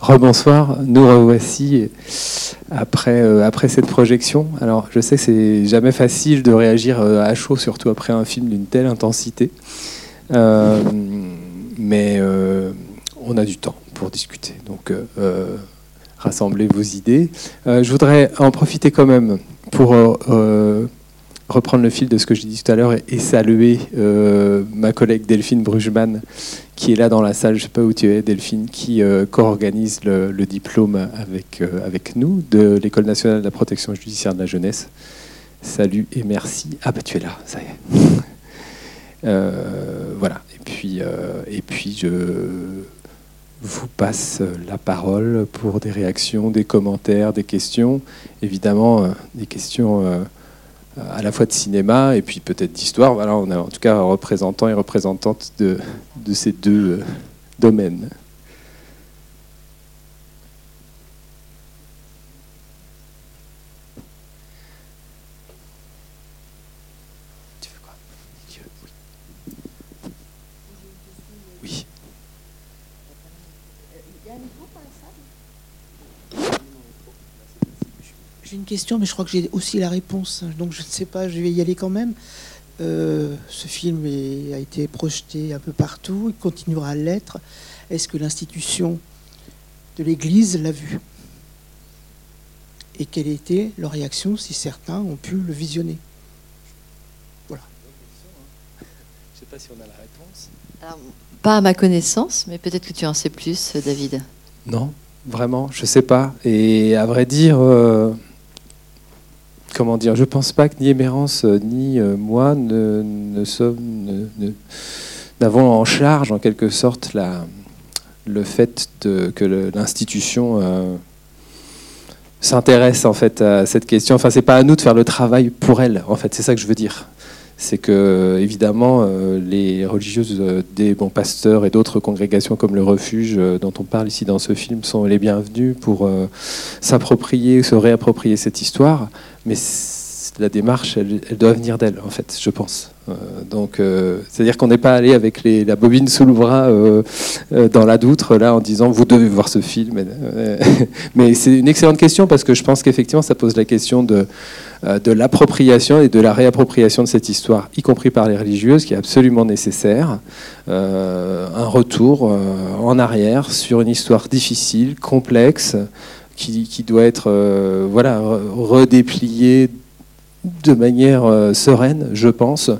rebonsoir, nous revoici après, euh, après cette projection. Alors je sais que c'est jamais facile de réagir euh, à chaud, surtout après un film d'une telle intensité. Euh, mais on a du temps pour discuter. Donc rassemblez vos idées. je voudrais en profiter quand même pour reprendre le fil de ce que j'ai dit tout à l'heure et, saluer euh, ma collègue Delphine Brugman, qui est là dans la salle, je ne sais pas où tu es Delphine, qui euh, co-organise le, diplôme avec, euh, avec nous de l'École nationale de la protection judiciaire de la jeunesse. Salut et merci. Ah bah tu es là, ça y est. voilà, et puis, et puis je vous passe la parole pour des réactions, des commentaires, des questions. Évidemment, des questions à la fois de cinéma et puis peut-être d'histoire. Voilà, on a en tout cas un représentant et représentante de, de ces deux euh, domaines. J'ai une question, mais je crois que j'ai aussi la réponse. Donc je ne sais pas, je vais y aller quand même. Euh, ce film a été projeté un peu partout, il continuera à l'être. Est-ce que l'institution de l'Église l'a vu? Et quelle était leur réaction si certains ont pu le visionner? Voilà. Je ne sais pas si on a la réponse. pas à ma connaissance, mais peut-être que tu en sais plus, David. Non, vraiment, je ne sais pas. Et à vrai dire, euh, comment dire, je pense pas que ni Émérance euh, ni euh, moi ne, sommes, n'avons en charge en quelque sorte la, le fait que l'institution euh, s'intéresse en fait à cette question. Enfin, c'est pas à nous de faire le travail pour elle. En fait, c'est ça que je veux dire. C'est que évidemment les religieuses des bons pasteurs et d'autres congrégations comme le Refuge dont on parle ici dans ce film sont les bienvenues pour s'approprier, se réapproprier cette histoire. Mais la démarche, elle, doit venir d'elle, en fait, je pense. Euh, donc, euh, c'est-à-dire qu'on n'est pas allé avec la bobine sous le bras euh, dans la doutre, là, en disant vous devez voir ce film. mais c'est une excellente question parce que je pense qu'effectivement, ça pose la question de, l'appropriation et de la réappropriation de cette histoire, y compris par les religieuses, qui est absolument nécessaire. un retour en arrière sur une histoire difficile, complexe qui, doit être euh, voilà, redéplié de manière euh, sereine, je pense.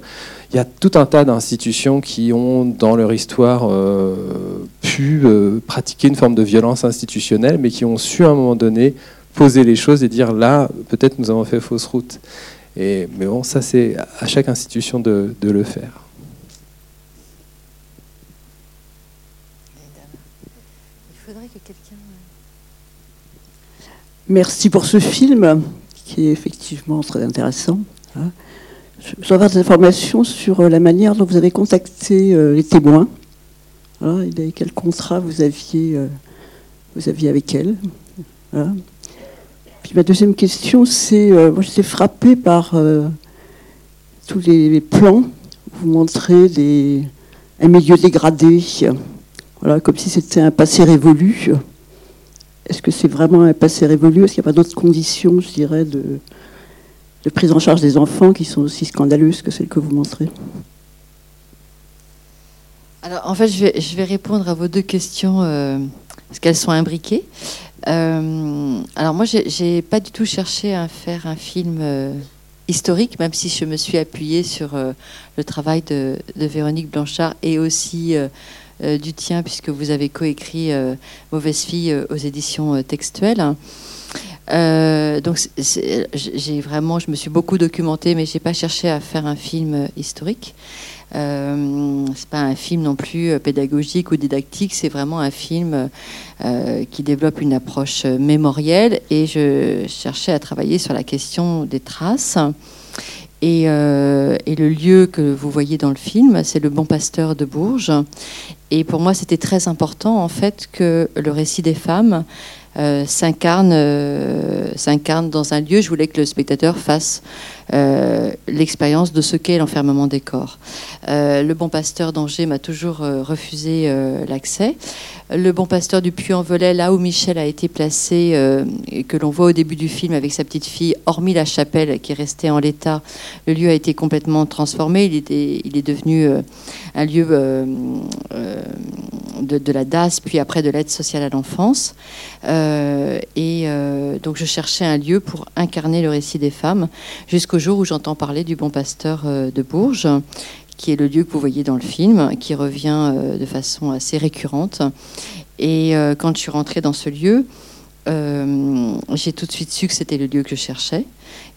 Il y a tout un tas d'institutions qui ont, dans leur histoire, euh, pu pratiquer une forme de violence institutionnelle, mais qui ont su à un moment donné poser les choses et dire là, peut-être nous avons fait fausse route. Mais bon, ça c'est à chaque institution de le faire. Merci pour ce film qui est effectivement très intéressant. Hein. Je voudrais avoir des informations sur euh, la manière dont vous avez contacté euh, les témoins. Et quel contrat vous aviez, euh, vous aviez avec elles. Puis ma deuxième question, c'est, moi j'étais frappée par tous les plans. Vous montrez des, un milieu dégradé, voilà, comme si c'était un passé révolu. Est-ce que c'est vraiment un passé révolu? Est-ce qu'il n'y a pas d'autres conditions, je dirais, de, prise en charge des enfants qui sont aussi scandaleuses que celles que vous montrez? Alors, en fait, je vais, répondre à vos deux questions euh, parce qu'elles sont imbriquées. Euh, alors, moi, j'ai pas du tout cherché à faire un film euh, historique, même si je me suis appuyée sur le travail de, Véronique Blanchard et aussi euh, du tien, puisque vous avez coécrit euh, Mauvaise fille euh, aux éditions textuelles. donc j'ai vraiment, je me suis beaucoup documentée, mais j'ai pas cherché à faire un film historique. Euh, c'est pas un film non plus pédagogique ou didactique, c'est vraiment un film qui développe une approche mémorielle et je cherchais à travailler sur la question des traces. Et, et, le lieu que vous voyez dans le film, c'est le Bon Pasteur de Bourges. Et pour moi, c'était très important, en fait, que le récit des femmes euh, s'incarne euh, s'incarne dans un lieu. Je voulais que le spectateur fasse euh, l'expérience de ce qu'est l'enfermement des corps. le bon pasteur d'Angers m'a toujours refusé l'accès. Le bon pasteur du Puy-en-Velay, là où Michel a été placé, et que l'on voit au début du film avec sa petite fille, hormis la chapelle qui est restée en l'état, le lieu a été complètement transformé. Il, est devenu un lieu de, la DAS, puis après de l'aide sociale à l'enfance. Euh, et euh, donc je cherchais un lieu pour incarner le récit des femmes, jusqu'au jour où j'entends parler du Bon Pasteur euh, de Bourges, qui est le lieu que vous voyez dans le film, qui revient de façon assez récurrente. Et quand je suis rentrée dans ce lieu, j'ai tout de suite su que c'était le lieu que je cherchais.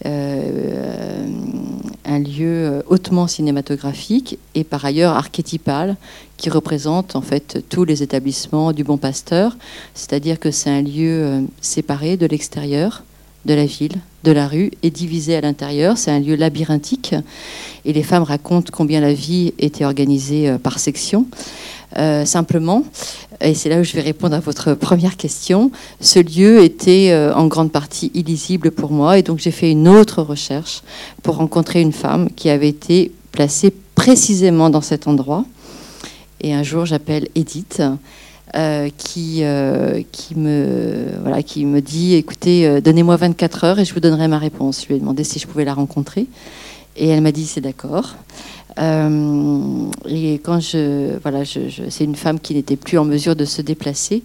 Euh, un lieu euh, hautement cinématographique et par ailleurs archétypal qui représente en fait tous les établissements du Bon Pasteur, c'est-à-dire que c'est un lieu euh, séparé de l'extérieur, de la ville, de la rue et divisé à l'intérieur. C'est un lieu labyrinthique et les femmes racontent combien la vie était organisée par section. Euh, simplement, et c'est là où je vais répondre à votre première question, ce lieu était euh, en grande partie illisible pour moi, et donc j'ai fait une autre recherche pour rencontrer une femme qui avait été placée précisément dans cet endroit. Et un jour, j'appelle Edith. Euh, qui, qui, me, voilà, qui me dit écoutez, donnez-moi 24 heures et je vous donnerai ma réponse. Je lui ai demandé si je pouvais la rencontrer. Et elle m'a dit c'est d'accord. Euh, et quand je, voilà, c'est une femme qui n'était plus en mesure de se déplacer,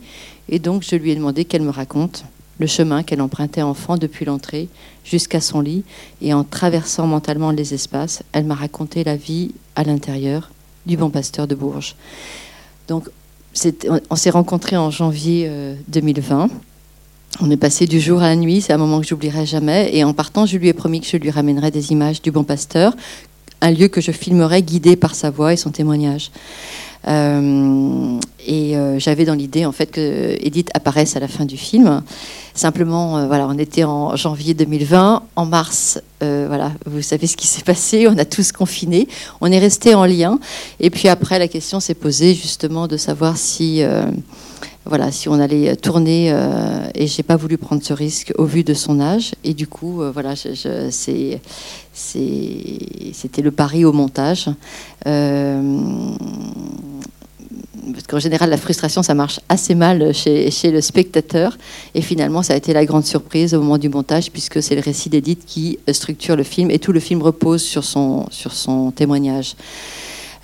et donc je lui ai demandé qu'elle me raconte le chemin qu'elle empruntait enfant depuis l'entrée jusqu'à son lit, et en traversant mentalement les espaces, elle m'a raconté la vie à l'intérieur du Bon Pasteur de Bourges. Donc, on s'est rencontrés en janvier 2020. Euh, on est passé du jour à la nuit, c'est un moment que j'oublierai jamais. Et en partant, je lui ai promis que je lui ramènerais des images du Bon Pasteur, un lieu que je filmerais guidé par sa voix et son témoignage. Euh, et euh, j'avais dans l'idée en fait que Edith apparaisse à la fin du film. Simplement, euh, voilà, on était en janvier 2020, en mars, voilà, vous savez ce qui s'est passé. On a tous confiné, on est resté en lien. Et puis après, la question s'est posée justement de savoir si voilà, si on allait tourner, euh, et j'ai pas voulu prendre ce risque au vu de son âge. Et du coup, voilà, c'était le pari au montage. Euh, parce qu'en général, la frustration, ça marche assez mal chez, le spectateur. Et finalement, ça a été la grande surprise au moment du montage, puisque c'est le récit d'Edith qui structure le film, et tout le film repose sur son témoignage.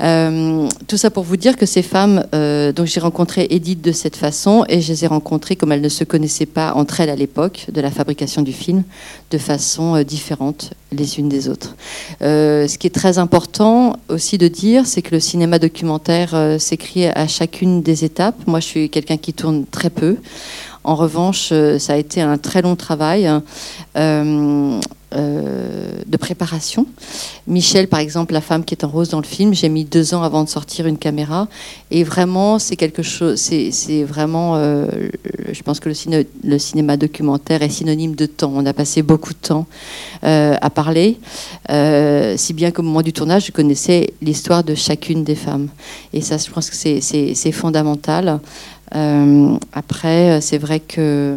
Euh, tout ça pour vous dire que ces femmes, euh, donc j'ai rencontré Edith de cette façon et je les ai rencontrées comme elles ne se connaissaient pas entre elles à l'époque de la fabrication du film, de façon euh, différente les unes des autres. ce qui est très important aussi de dire, c'est que le cinéma documentaire s'écrit à chacune des étapes. Moi, je suis quelqu'un qui tourne très peu. En revanche, ça a été un très long travail. Euh, de préparation. Michel, par exemple, la femme qui est en rose dans le film, j'ai mis deux ans avant de sortir une caméra. Et vraiment, c'est quelque chose. C'est vraiment. Euh, je pense que le, cinéma documentaire est synonyme de temps. On a passé beaucoup de temps euh, à parler, si bien qu'au moment du tournage, je connaissais l'histoire de chacune des femmes. Et ça, je pense que c'est fondamental. Après, c'est vrai que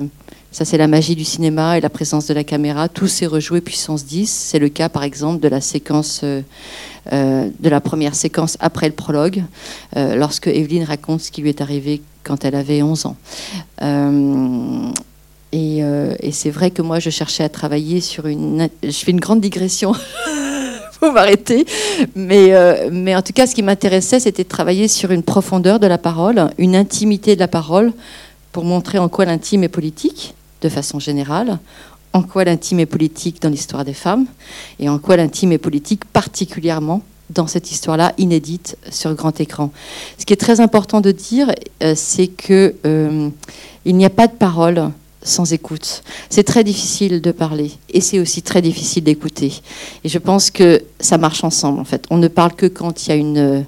ça, c'est la magie du cinéma et la présence de la caméra. Tout s'est rejoué puissance 10. C'est le cas, par exemple, de la séquence, euh, euh, de la première séquence après le prologue, euh, lorsque Evelyne raconte ce qui lui est arrivé quand elle avait 11 ans. et c'est vrai que moi, je cherchais à travailler sur une. Je fais une grande digression. Vous m'arrêtez. Mais, mais en tout cas, ce qui m'intéressait, c'était de travailler sur une profondeur de la parole, une intimité de la parole, pour montrer en quoi l'intime est politique de façon générale, en quoi l'intime est politique dans l'histoire des femmes, et en quoi l'intime est politique particulièrement dans cette histoire-là, inédite sur grand écran. Ce qui est très important de dire, euh, c'est que euh, il n'y a pas de parole sans écoute. C'est très difficile de parler et c'est aussi très difficile d'écouter. Et je pense que ça marche ensemble en fait. On ne parle que quand il y a une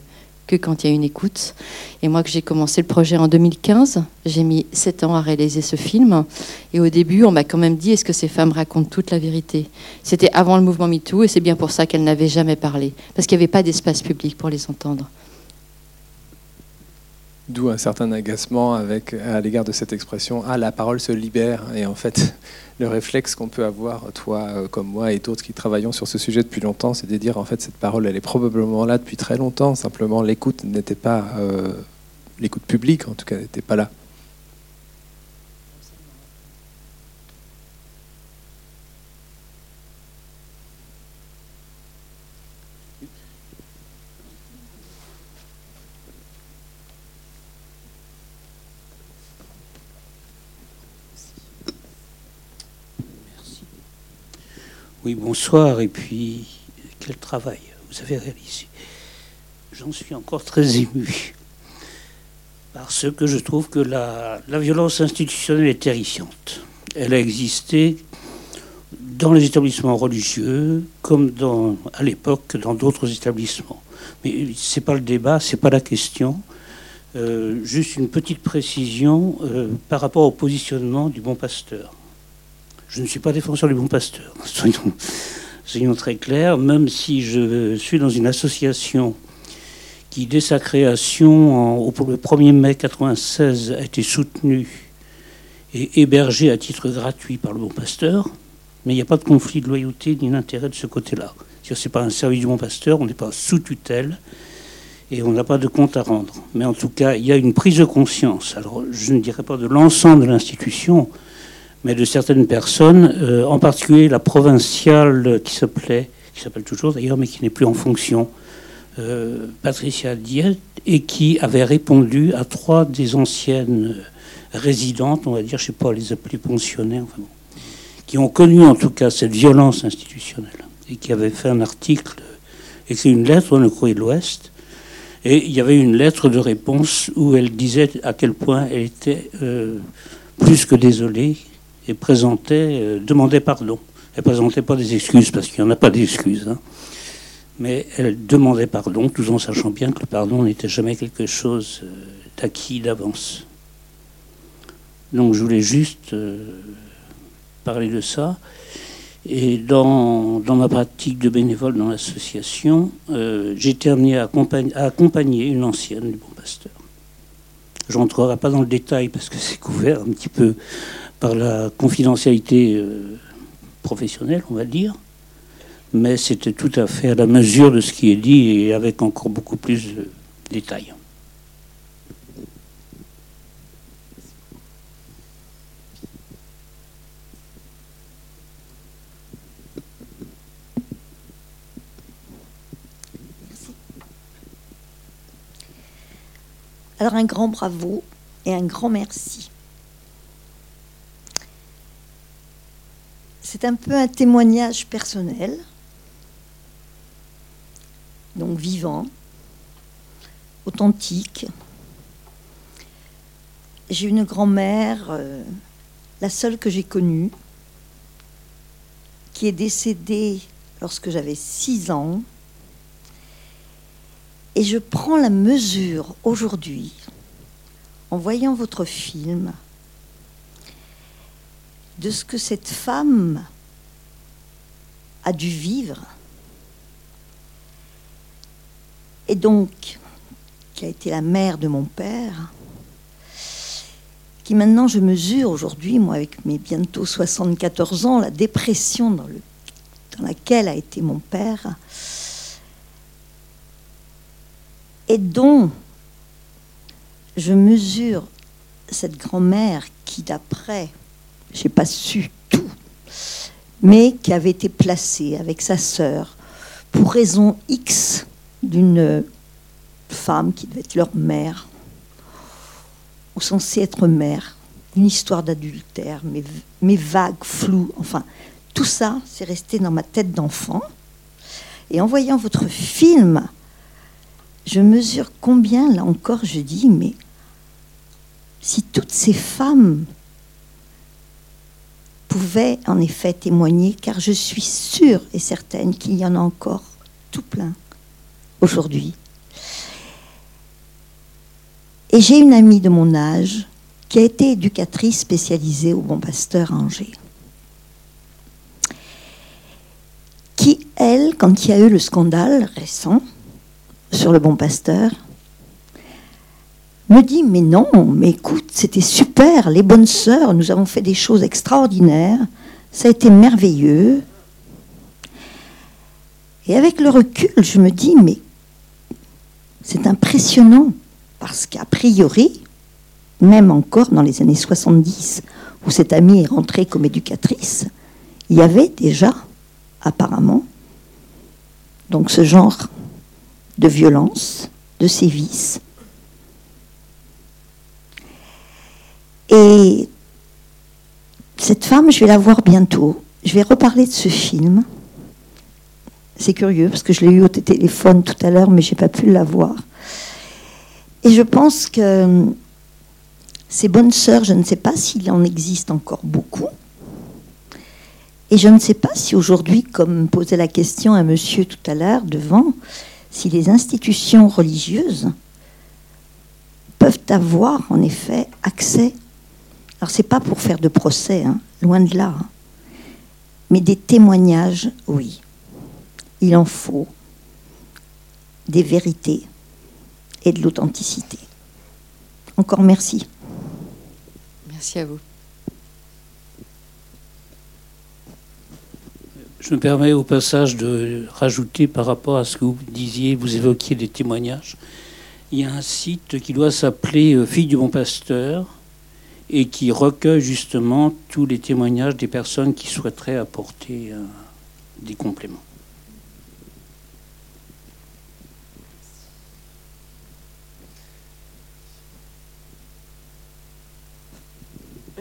que quand il y a une écoute. Et moi, que j'ai commencé le projet en 2015, j'ai mis sept ans à réaliser ce film. Et au début, on m'a quand même dit est-ce que ces femmes racontent toute la vérité? C'était avant le mouvement MeToo, et c'est bien pour ça qu'elles n'avaient jamais parlé, parce qu'il n'y avait pas d'espace public pour les entendre. D'où un certain agacement à l'égard de cette expression Ah, la parole se libère. Et en fait, le réflexe qu'on peut avoir, toi euh, comme moi et d'autres qui travaillons sur ce sujet depuis longtemps, c'est de dire en fait, cette parole, elle est probablement là depuis très longtemps. Simplement, l'écoute n'était pas. Euh, l'écoute publique, en tout cas, n'était pas là. Oui, bonsoir, et puis quel travail vous avez réalisé? J'en suis encore très ému, parce que je trouve que la, violence institutionnelle est terrifiante. Elle a existé dans les établissements religieux, comme à l'époque dans d'autres établissements. Mais ce n'est pas le débat, ce n'est pas la question. Euh, juste une petite précision euh, par rapport au positionnement du bon pasteur. Je ne suis pas défenseur du bon pasteur, soyons, très clairs, même si je suis dans une association qui, dès sa création, au, le 1er mai 1996, a été soutenue et hébergée à titre gratuit par le bon pasteur, mais il n'y a pas de conflit de loyauté ni d'intérêt de ce côté-là. Ce n'est pas un service du bon pasteur, on n'est pas sous tutelle et on n'a pas de compte à rendre. Mais en tout cas, il y a une prise de conscience. Alors, je ne dirais pas de l'ensemble de l'institution, mais de certaines personnes, euh, en particulier la provinciale qui s'appelait, qui s'appelle toujours d'ailleurs, mais qui n'est plus en fonction, euh, Patricia Diet, et qui avait répondu à trois des anciennes résidentes, on va dire, je ne sais pas, les appeler pensionnaires, enfin qui ont connu en tout cas cette violence institutionnelle, et qui avaient fait un article, écrit une lettre dans le Courrier de l'Ouest, et il y avait une lettre de réponse où elle disait à quel point elle était euh, plus que désolée et présentait, euh, demandait pardon. Elle présentait pas des excuses parce qu'il n'y en a pas d'excuses. Hein. Mais elle demandait pardon, tout en sachant bien que le pardon n'était jamais quelque chose euh, d'acquis d'avance. Donc je voulais juste euh, parler de ça. Et dans, dans, ma pratique de bénévole dans l'association, j'ai été amené à accompagner, à accompagner, une ancienne du Bon Pasteur. Je rentrerai pas dans le détail parce que c'est couvert un petit peu par la confidentialité euh, professionnelle, on va dire, mais c'était tout à fait à la mesure de ce qui est dit et avec encore beaucoup plus de détails. Alors un grand bravo et un grand merci. C'est un peu un témoignage personnel, donc vivant, authentique. J'ai une grand-mère, euh, la seule que j'ai connue, qui est décédée lorsque j'avais 6 ans. Et je prends la mesure aujourd'hui, en voyant votre film, de ce que cette femme a dû vivre, et donc qui a été la mère de mon père, qui maintenant je mesure aujourd'hui, moi avec mes bientôt 74 ans, la dépression dans, le, dans laquelle a été mon père, et dont je mesure cette grand-mère qui, d'après j'ai pas su tout, mais qui avait été placé avec sa sœur pour raison X d'une femme qui devait être leur mère, ou censée être mère, une histoire d'adultère, mais, mais vague, floue, enfin, tout ça, c'est resté dans ma tête d'enfant. Et en voyant votre film, je mesure combien, là encore, je dis, mais si toutes ces femmes pouvait en effet témoigner, car je suis sûre et certaine qu'il y en a encore tout plein aujourd'hui. Et j'ai une amie de mon âge qui a été éducatrice spécialisée au Bon Pasteur Angers, qui, elle, quand il y a eu le scandale récent sur le Bon Pasteur, me dit Mais non, mais écoute, c'était super, les bonnes sœurs, nous avons fait des choses extraordinaires, ça a été merveilleux. Et avec le recul, je me dis Mais c'est impressionnant, parce qu'a priori, même encore dans les années 70, où cette amie est rentrée comme éducatrice, il y avait déjà, apparemment, donc ce genre de violence, de sévices. Et cette femme, je vais la voir bientôt. Je vais reparler de ce film. C'est curieux parce que je l'ai eu au téléphone tout à l'heure, mais je n'ai pas pu la voir. Et je pense que ces bonnes sœurs, je ne sais pas s'il en existe encore beaucoup. Et je ne sais pas si aujourd'hui, comme posait la question un monsieur tout à l'heure devant, si les institutions religieuses peuvent avoir en effet accès. Alors c'est pas pour faire de procès, hein, loin de là, hein, mais des témoignages, oui. Il en faut des vérités et de l'authenticité. Encore merci. Merci à vous. Je me permets au passage de rajouter par rapport à ce que vous disiez, vous évoquiez des témoignages. Il y a un site qui doit s'appeler euh, Fille du Bon Pasteur et qui recueille justement tous les témoignages des personnes qui souhaiteraient apporter euh, des compléments.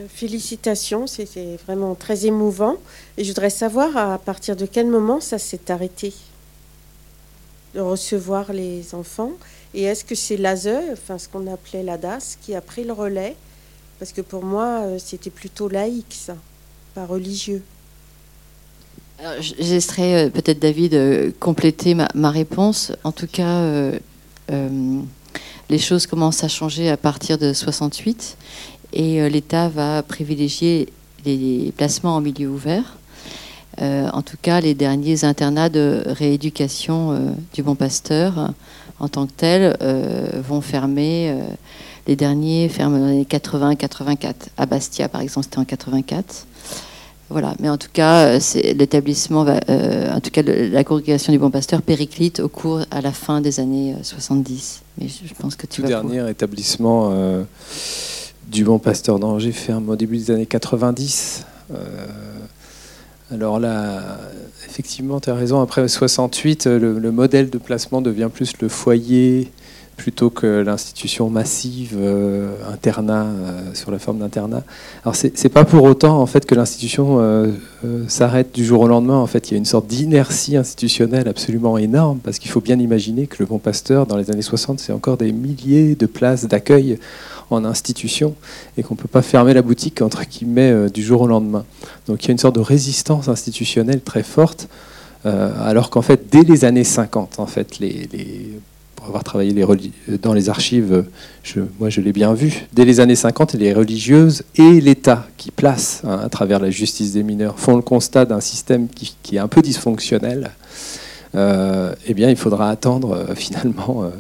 Félicitations, c'était vraiment très émouvant. Et je voudrais savoir à partir de quel moment ça s'est arrêté de recevoir les enfants. Et est-ce que c'est l'ASE, enfin ce qu'on appelait l'ADAS, qui a pris le relais? Parce que pour moi, euh, c'était plutôt laïque, ça, pas religieux. J'essaierai euh, peut-être, David, compléter ma, réponse. En tout cas, les choses commencent à changer à partir de 68 et euh, l'État va privilégier les placements en milieu ouvert. Euh, en tout cas, les derniers internats de rééducation euh, du Bon Pasteur, en tant que tels, vont fermer. les derniers ferment dans les 80-84. À Bastia, par exemple, c'était en 84. Voilà, mais en tout cas, l'établissement va, en tout cas, la congrégation du Bon Pasteur périclite au cours, à la fin des années 70. Mais je, pense que tu Tout dernier établissement du Bon Pasteur d'Angers ferme au début des années 90. Euh, alors là, effectivement, tu as raison, après 68, le, modèle de placement devient plus le foyer plutôt que l'institution massive euh, internat euh, sur la forme d'internat. Alors c'est pas pour autant en fait que l'institution s'arrête du jour au lendemain. En fait, il y a une sorte d'inertie institutionnelle absolument énorme parce qu'il faut bien imaginer que le Bon Pasteur dans les années 60, c'est encore des milliers de places d'accueil en institution et qu'on ne peut pas fermer la boutique entre guillemets euh, du jour au lendemain. Donc il y a une sorte de résistance institutionnelle très forte, euh, alors qu'en fait dès les années 50, en fait, les, pour avoir travaillé les, dans les archives, je, moi je l'ai bien vu, dès les années 50, les religieuses et l'État qui placent hein, à travers la justice des mineurs font le constat d'un système qui, est un peu dysfonctionnel. Euh, eh bien, il faudra attendre finalement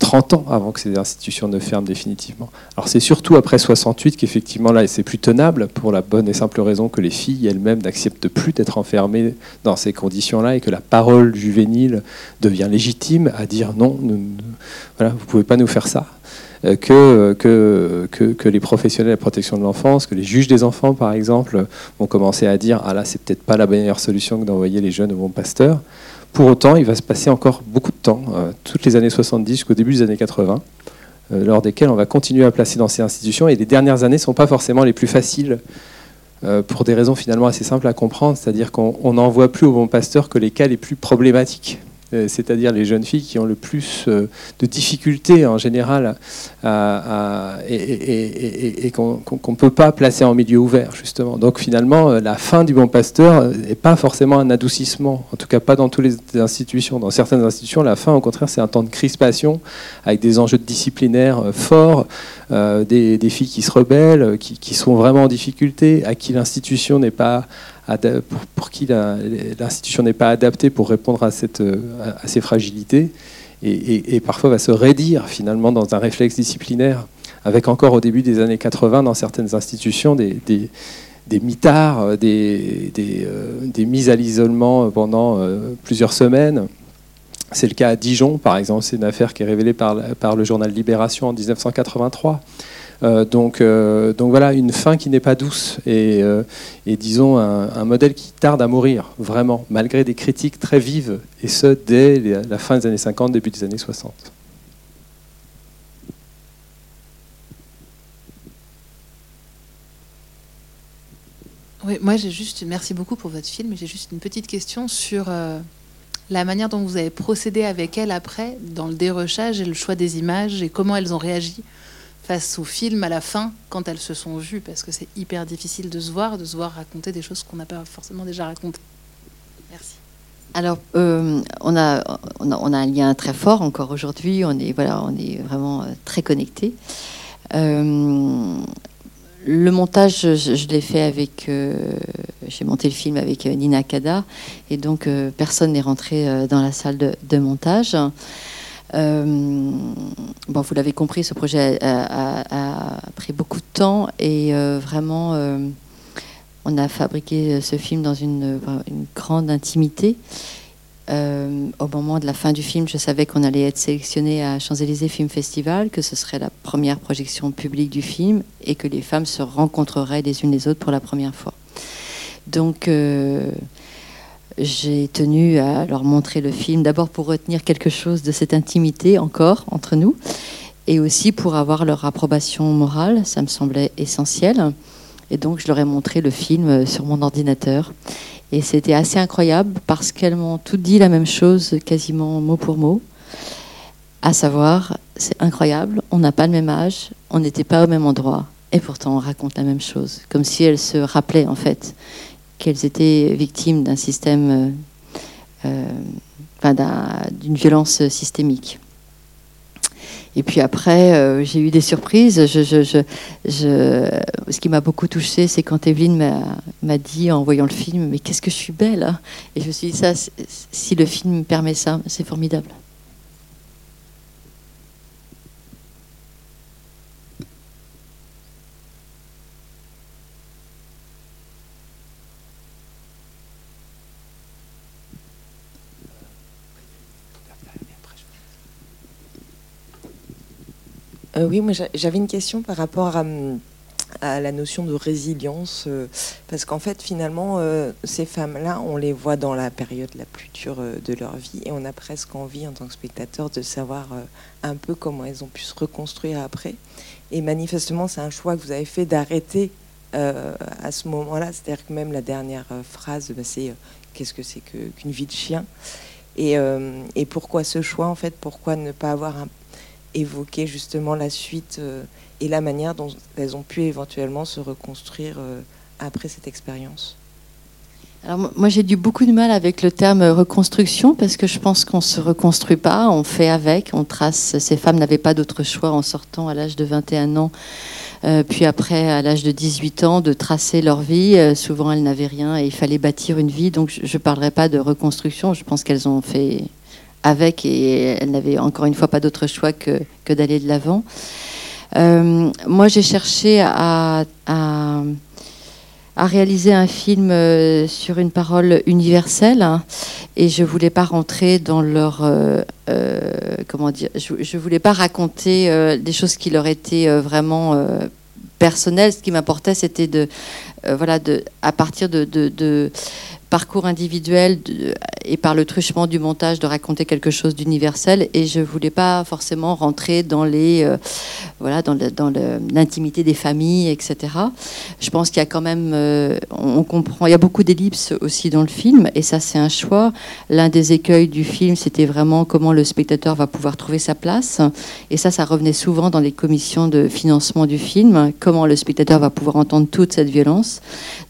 30 ans avant que ces institutions ne ferment définitivement. Alors c'est surtout après 68 qu'effectivement là c'est plus tenable pour la bonne et simple raison que les filles elles-mêmes n'acceptent plus d'être enfermées dans ces conditions-là et que la parole juvénile devient légitime à dire non, voilà, vous pouvez pas nous faire ça. Euh, que, que, que, que, les professionnels de la protection de l'enfance, que les juges des enfants, par exemple, vont commencer à dire Ah là, c'est peut-être pas la meilleure solution que d'envoyer les jeunes au bon pasteur. Pour autant, il va se passer encore beaucoup de temps, euh, toutes les années 70 jusqu'au début des années 80, euh, lors desquelles on va continuer à placer dans ces institutions. Et les dernières années ne sont pas forcément les plus faciles, euh, pour des raisons finalement assez simples à comprendre, c'est-à-dire qu'on n'envoie plus au bon pasteur que les cas les plus problématiques. Euh, c'est-à-dire les jeunes filles qui ont le plus euh, de difficultés en général et, qu'on ne peut pas placer en milieu ouvert, justement. Donc finalement, euh, la fin du bon pasteur n'est pas forcément un adoucissement, en tout cas pas dans toutes les institutions. Dans certaines institutions, la fin, au contraire, c'est un temps de crispation avec des enjeux disciplinaires forts, des, filles qui se rebellent, qui, qui sont vraiment en difficulté, à qui l'institution n'est pas pour, qui l'institution n'est pas adaptée pour répondre à, cette, à ces fragilités. et, parfois va se raidir finalement dans un réflexe disciplinaire, avec encore au début des années 80 dans certaines institutions des, mitards, des, des, mises à l'isolement pendant plusieurs semaines. C'est le cas à Dijon, par exemple. C'est une affaire qui est révélée par le journal Libération en 1983. Euh, donc, euh, donc voilà, une fin qui n'est pas douce et, euh, disons un, modèle qui tarde à mourir, vraiment, malgré des critiques très vives, et ce, dès la fin des années 50, début des années 60. Oui, moi j'ai juste, merci beaucoup pour votre film, j'ai juste une petite question sur la manière dont vous avez procédé avec elle après, dans le dérochage et le choix des images, et comment elles ont réagi face au film à la fin quand elles se sont vues parce que c'est hyper difficile de se voir, de se voir raconter des choses qu'on n'a pas forcément déjà racontées. Merci. Alors, euh, on, a, on, a, un lien très fort encore aujourd'hui. On est voilà, on est vraiment euh, très connectés. Euh, le montage, je, l'ai fait avec. J'ai monté le film avec Nina Kada, et donc personne n'est rentré dans la salle de, de montage. Euh, bon, vous l'avez compris, ce projet a, pris beaucoup de temps et euh, vraiment, euh, on a fabriqué ce film dans une, grande intimité. au moment de la fin du film, je savais qu'on allait être sélectionné à Champs-Élysées Film Festival, que ce serait la première projection publique du film et que les femmes se rencontreraient les unes les autres pour la première fois. Donc, j'ai tenu à leur montrer le film, d'abord pour retenir quelque chose de cette intimité encore entre nous, et aussi pour avoir leur approbation morale, ça me semblait essentiel. Et donc je leur ai montré le film sur mon ordinateur. Et c'était assez incroyable parce qu'elles m'ont toutes dit la même chose, quasiment mot pour mot. À savoir, c'est incroyable, on n'a pas le même âge, on n'était pas au même endroit, et pourtant on raconte la même chose, comme si elles se rappelaient en fait qu'elles étaient victimes d'un système, euh, euh, d'une violence systémique. Et puis après, euh, j'ai eu des surprises. ce qui m'a beaucoup touchée, c'est quand Evelyne m'a dit en voyant le film, mais qu'est-ce que je suis belle hein Et je me suis dit, ça, si le film permet ça, c'est formidable. Euh, oui, moi j'avais une question par rapport à, la notion de résilience, euh, parce qu'en fait finalement euh, ces femmes-là, on les voit dans la période la plus dure de leur vie, et on a presque envie en tant que spectateur de savoir un peu comment elles ont pu se reconstruire après. Et manifestement, c'est un choix que vous avez fait d'arrêter à ce moment-là, c'est-à-dire que même la dernière phrase, bah, c'est qu'est-ce que c'est qu'une vie de chien? Et, et, pourquoi ce choix en fait? Pourquoi ne pas avoir un évoquer justement la suite euh, et la manière dont elles ont pu éventuellement se reconstruire euh, après cette expérience alors moi j'ai du beaucoup de mal avec le terme reconstruction parce que je pense qu'on se reconstruit pas, on fait avec, on trace. Ces femmes n'avaient pas d'autre choix en sortant à l'âge de 21 ans, euh, puis après à l'âge de 18 ans, de tracer leur vie. souvent elles n'avaient rien et il fallait bâtir une vie. Donc je ne parlerai pas de reconstruction. Je pense qu'elles ont fait avec et elle n'avait encore une fois pas d'autre choix que, que d'aller de l'avant. Euh, moi, j'ai cherché à, à, réaliser un film euh, sur une parole universelle hein, et je voulais pas rentrer dans leur euh, comment dire, je, je voulais pas raconter des choses qui leur étaient vraiment personnelles. Ce qui m'importait, c'était de voilà de à partir de parcours individuel et par le truchement du montage de raconter quelque chose d'universel. Et je voulais pas forcément rentrer dans les euh, voilà dans, l'intimité des familles etc je pense qu'il y a quand même euh, on comprend il y a beaucoup d'ellipses aussi dans le film et ça c'est un choix. L'un des écueils du film c'était vraiment comment le spectateur va pouvoir trouver sa place. Et ça ça revenait souvent dans les commissions de financement du film comment le spectateur va pouvoir entendre toute cette violence.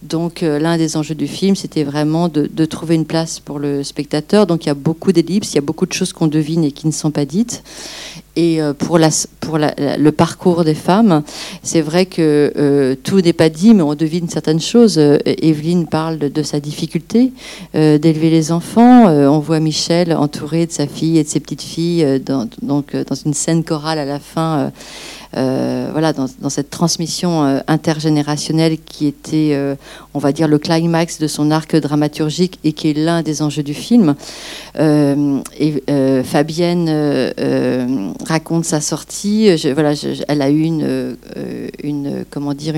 Donc euh, l'un des enjeux du film c'était vraiment de, trouver une place pour le spectateur. Donc il y a beaucoup d'ellipses, il y a beaucoup de choses qu'on devine et qui ne sont pas dites. Et euh, pour, le parcours des femmes, c'est vrai que euh, tout n'est pas dit, mais on devine certaines choses. Euh, Evelyne parle de, sa difficulté d'élever les enfants. on voit Michel entouré de sa fille et de ses petites filles dans, donc, dans une scène chorale à la fin voilà, dans, cette transmission intergénérationnelle qui était, on va dire, le climax de son arc dramaturgique et qui est l'un des enjeux du film. et Fabienne raconte sa sortie. voilà, elle a eu une, une comment dire,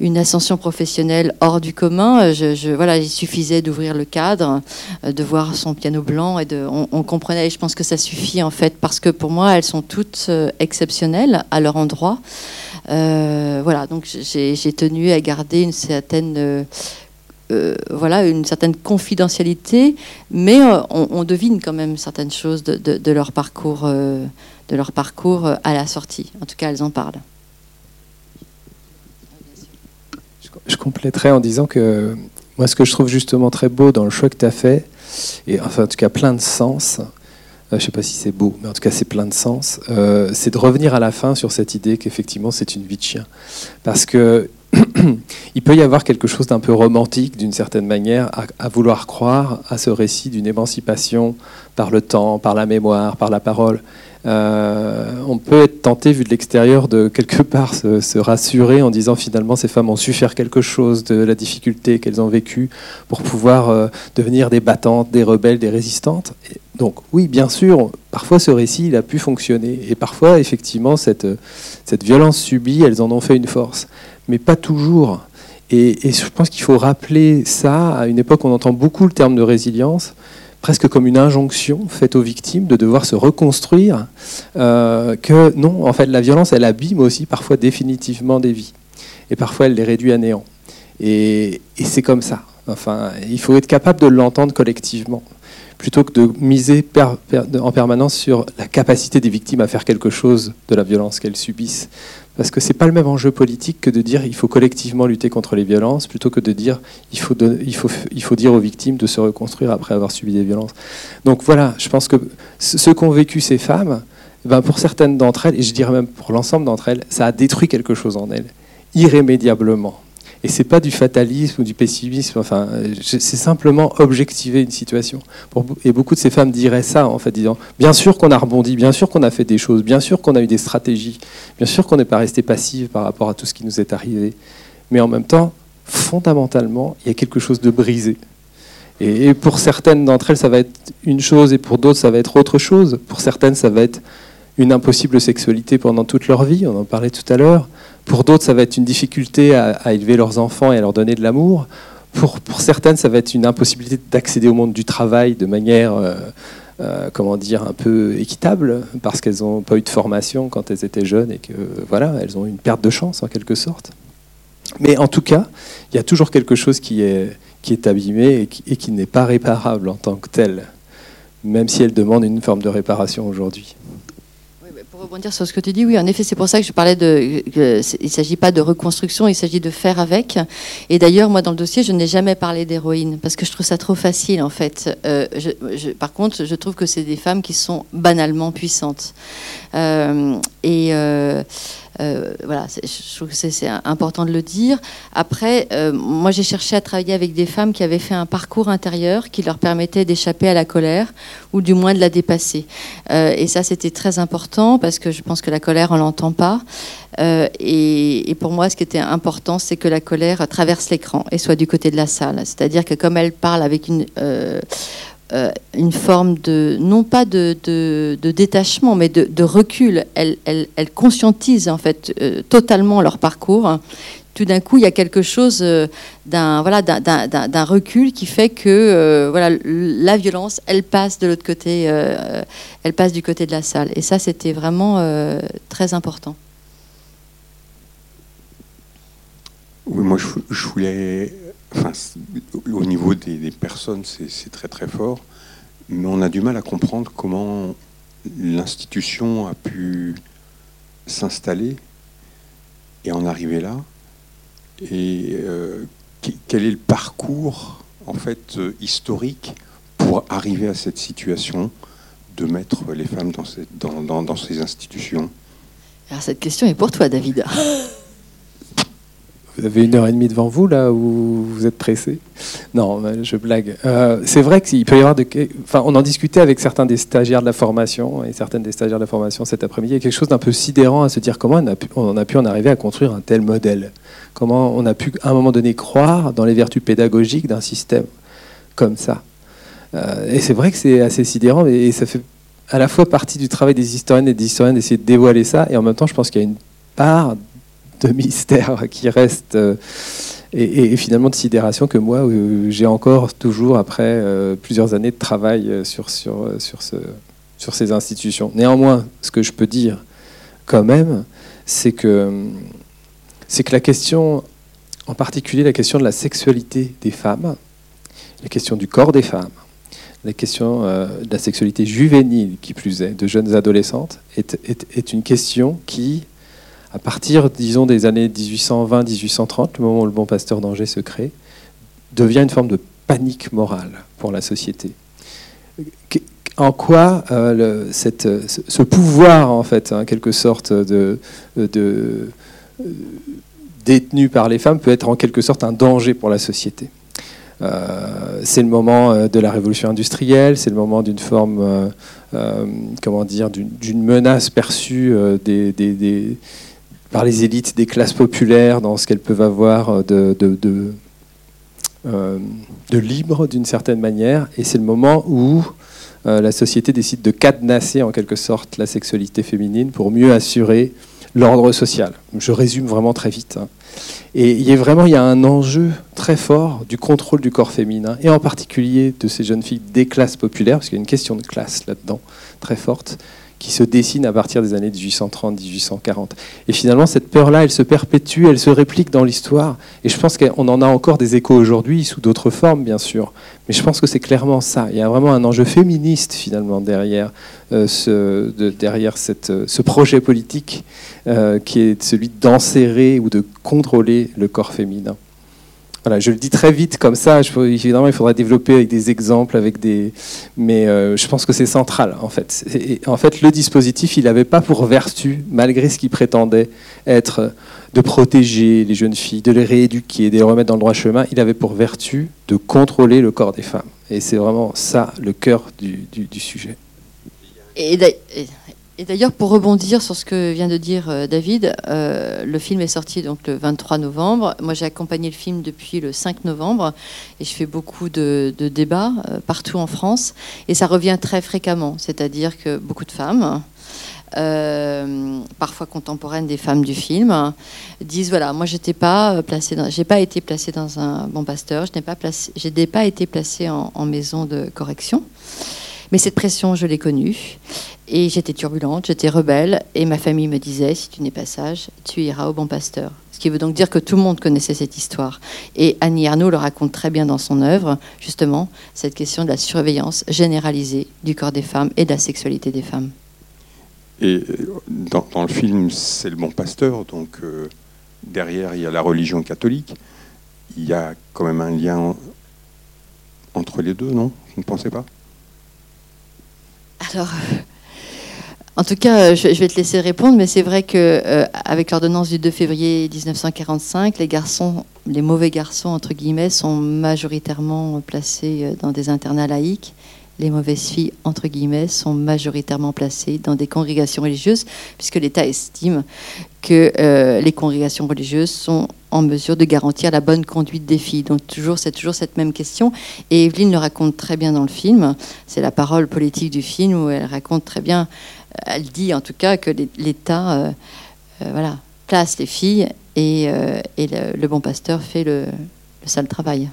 une ascension professionnelle hors du commun. Euh, je, voilà, il suffisait d'ouvrir le cadre, euh, de voir son piano blanc et de, on, comprenait. Et je pense que ça suffit en fait parce que pour moi, elles sont toutes euh, exceptionnelles à leur endroit. voilà, donc j'ai tenu à garder une certaine voilà, une certaine confidentialité, mais on, devine quand même certaines choses de, leur parcours, de leur parcours à la sortie. En tout cas, elles en parlent. je compléterais en disant que moi, ce que je trouve justement très beau dans le choix que tu as fait, et enfin, en tout cas, plein de sens, euh, je ne sais pas si c'est beau, mais en tout cas, c'est plein de sens, euh, c'est de revenir à la fin sur cette idée qu'effectivement, c'est une vie de chien. Parce que il peut y avoir quelque chose d'un peu romantique, d'une certaine manière, à, vouloir croire à ce récit d'une émancipation par le temps, par la mémoire, par la parole. Euh, on peut être tenté, vu de l'extérieur, de quelque part se, rassurer en disant finalement ces femmes ont su faire quelque chose de la difficulté qu'elles ont vécue pour pouvoir euh, devenir des battantes, des rebelles, des résistantes. donc oui, bien sûr, parfois ce récit a pu fonctionner et parfois effectivement cette violence subie, elles en ont fait une force, mais pas toujours. Et, je pense qu'il faut rappeler ça à une époque où on entend beaucoup le terme de résilience presque comme une injonction faite aux victimes de devoir se reconstruire, euh, que non, en fait, la violence, elle abîme aussi parfois définitivement des vies. Et parfois, elle les réduit à néant. Et, c'est comme ça. Enfin, il faut être capable de l'entendre collectivement, plutôt que de miser en permanence sur la capacité des victimes à faire quelque chose de la violence qu'elles subissent. Parce que ce n'est pas le même enjeu politique que de dire il faut collectivement lutter contre les violences, plutôt que de dire il faut, il faut, il faut dire aux victimes de se reconstruire après avoir subi des violences. Donc voilà, je pense que ce qu'ont vécu ces femmes, ben pour certaines d'entre elles, et je dirais même pour l'ensemble d'entre elles, ça a détruit quelque chose en elles, irrémédiablement. Et c'est pas du fatalisme ou du pessimisme. Enfin, c'est simplement objectiver une situation. Et beaucoup de ces femmes diraient ça en fait, disant bien sûr qu'on a rebondi, bien sûr qu'on a fait des choses, bien sûr qu'on a eu des stratégies, bien sûr qu'on n'est pas resté passif par rapport à tout ce qui nous est arrivé. Mais en même temps, fondamentalement, il y a quelque chose de brisé. Et pour certaines d'entre elles, ça va être une chose, et pour d'autres, ça va être autre chose. Pour certaines, ça va être une impossible sexualité pendant toute leur vie, on en parlait tout à l'heure. Pour d'autres, ça va être une difficulté à, élever leurs enfants et à leur donner de l'amour. Pour, certaines, ça va être une impossibilité d'accéder au monde du travail de manière, euh, euh, comment dire, un peu équitable, parce qu'elles n'ont pas eu de formation quand elles étaient jeunes et que voilà, elles ont une perte de chance en quelque sorte. Mais en tout cas, il y a toujours quelque chose qui est, qui est abîmé et qui, et qui n'est pas réparable en tant que tel, même si elle demande une forme de réparation aujourd'hui pour rebondir sur ce que tu dis, oui, en effet, c'est pour ça que je parlais de. il ne s'agit pas de reconstruction, il s'agit de faire avec. Et d'ailleurs, moi, dans le dossier, je n'ai jamais parlé d'héroïne parce que je trouve ça trop facile, en fait. Euh, par contre, je trouve que c'est des femmes qui sont banalement puissantes. Euh, et. Euh, euh, voilà, je trouve que c'est important de le dire. Après, euh, moi, j'ai cherché à travailler avec des femmes qui avaient fait un parcours intérieur qui leur permettait d'échapper à la colère ou du moins de la dépasser. Euh, et ça, c'était très important parce que je pense que la colère, on l'entend pas. Et, et, pour moi, ce qui était important, c'est que la colère traverse l'écran et soit du côté de la salle. C'est-à-dire que comme elle parle avec une euh, une forme de, non pas de, détachement, mais de, recul. Elles, elles, conscientisent en fait euh, totalement leur parcours. Tout d'un coup, il y a quelque chose euh, d'un voilà, d'un recul qui fait que voilà, la violence, elle passe de l'autre côté, elle passe du côté de la salle. Et ça, c'était vraiment très important. Oui, moi, je voulais au niveau des, personnes, c'est très très fort, mais on a du mal à comprendre comment l'institution a pu s'installer et en arriver là, et euh, quel est le parcours en fait euh, historique pour arriver à cette situation de mettre les femmes dans ces, institutions? Cette question est pour toi, David. Vous avez une heure et demie devant vous, là, où vous êtes pressé? Non, je blague. Euh, c'est vrai qu'il peut y avoir de... Enfin, on en discutait avec certains des stagiaires de la formation et certaines des stagiaires de la formation cet après-midi. Il y a quelque chose d'un peu sidérant à se dire comment on, a pu, en arriver à construire un tel modèle? Comment on a pu, à un moment donné, croire dans les vertus pédagogiques d'un système comme ça? Euh, et c'est vrai que c'est assez sidérant et, ça fait à la fois partie du travail des historiennes et des historiens d'essayer de dévoiler ça. Et en même temps, je pense qu'il y a une part de mystère qui reste euh, et, et, finalement de sidération que moi euh, j'ai encore toujours après euh, plusieurs années de travail sur, sur, sur, ce, sur ces institutions. Néanmoins, ce que je peux dire quand même, c'est que, la question, en particulier la question de la sexualité des femmes, la question du corps des femmes, la question de la sexualité juvénile, qui plus est, de jeunes adolescentes, est une question qui à partir, disons, des années 1820-1830, le moment où le bon pasteur d'Angers se crée, devient une forme de panique morale pour la société. En quoi euh, cette, ce pouvoir, en fait, en quelque sorte, de, détenu par les femmes peut être en quelque sorte un danger pour la société. Euh, c'est le moment euh, de la révolution industrielle, c'est le moment d'une forme, euh, euh comment dire, d'une menace perçue des par les élites des classes populaires dans ce qu'elles peuvent avoir de, euh, de libre d'une certaine manière. Et c'est le moment où euh, la société décide de cadenasser en quelque sorte la sexualité féminine pour mieux assurer l'ordre social. Je résume vraiment très vite. Hein. Et il y a vraiment il y a un enjeu très fort du contrôle du corps féminin, et en particulier de ces jeunes filles des classes populaires, parce qu'il y a une question de classe là-dedans très forte, qui se dessine à partir des années 1830-1840. Et finalement, cette peur-là, elle se perpétue, elle se réplique dans l'histoire. Et je pense qu'on en a encore des échos aujourd'hui, sous d'autres formes, bien sûr. Mais je pense que c'est clairement ça. Il y a vraiment un enjeu féministe, finalement, derrière, euh, ce, de, derrière cette, euh, ce projet politique euh, qui est celui d'enserrer ou de contrôler le corps féminin je le dis très vite comme ça. Évidemment, il faudra développer avec des exemples, avec des. Mais euh, je pense que c'est central, en fait. en fait, le dispositif, il n'avait pas pour vertu, malgré ce qu'il prétendait être, de protéger les jeunes filles, de les rééduquer, de les remettre dans le droit chemin. Il avait pour vertu de contrôler le corps des femmes. Et c'est vraiment ça le cœur du, sujet. Et, et d'ailleurs, pour rebondir sur ce que vient de dire euh, David, euh, le film est sorti donc le 23 novembre. Moi, j'ai accompagné le film depuis le 5 novembre et je fais beaucoup de, débats euh, partout en France. Et ça revient très fréquemment, c'est-à-dire que beaucoup de femmes, parfois contemporaines des femmes du film, disent voilà, moi, j'étais pas placée, j'ai pas été placée dans un bon pasteur, je n'ai pas placé, j'ai pas été placée en, en maison de correction. Mais cette pression, je l'ai connue. Et j'étais turbulente, j'étais rebelle. Et ma famille me disait, si tu n'es pas sage, tu iras au bon pasteur. Ce qui veut donc dire que tout le monde connaissait cette histoire. Et Annie Arnaud le raconte très bien dans son œuvre, justement, cette question de la surveillance généralisée du corps des femmes et de la sexualité des femmes. Et euh, dans, le film, c'est le bon pasteur, donc euh, derrière, il y a la religion catholique. Il y a quand même un lien entre les deux, non? Vous ne pensez pas alors, en tout cas, je vais te laisser répondre, mais c'est vrai que euh, avec l'ordonnance du 2 février 1945, les garçons, les mauvais garçons entre guillemets, sont majoritairement placés euh, dans des internats laïques. Les mauvaises filles entre guillemets sont majoritairement placées dans des congrégations religieuses, puisque l'État estime que euh, les congrégations religieuses sont en mesure de garantir la bonne conduite des filles. Donc toujours, c'est toujours cette même question. Et Evelyne le raconte très bien dans le film. C'est la parole politique du film où elle raconte très bien, euh, elle dit en tout cas que l'État euh, place les filles et, le, bon pasteur fait le sale travail.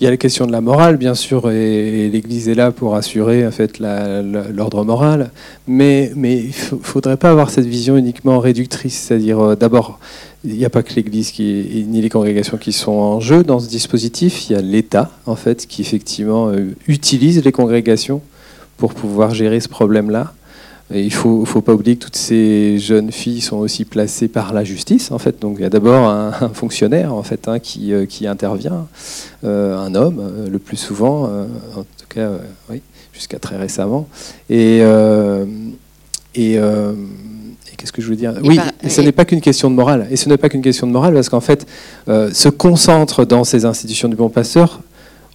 Il y a la question de la morale, bien sûr, et, l'Église est là pour assurer en fait l'ordre moral. Mais, mais faudrait pas avoir cette vision uniquement réductrice. C'est-à-dire, euh, d'abord, il n'y a pas que l'Église ni les congrégations qui sont en jeu dans ce dispositif. Il y a l'État, en fait, qui effectivement euh, utilise les congrégations pour pouvoir gérer ce problème-là il ne faut, faut, pas oublier que toutes ces jeunes filles sont aussi placées par la justice, en fait. Donc il y a d'abord un, fonctionnaire, en fait, hein, qui, euh, qui, intervient, euh, un homme, euh, le plus souvent, cas, oui, jusqu'à très récemment. Et, et qu'est-ce que je veux dire? Oui, et ce n'est pas qu'une question de morale. Et ce n'est pas qu'une question de morale parce qu'en fait, se concentre dans ces institutions du bon pasteur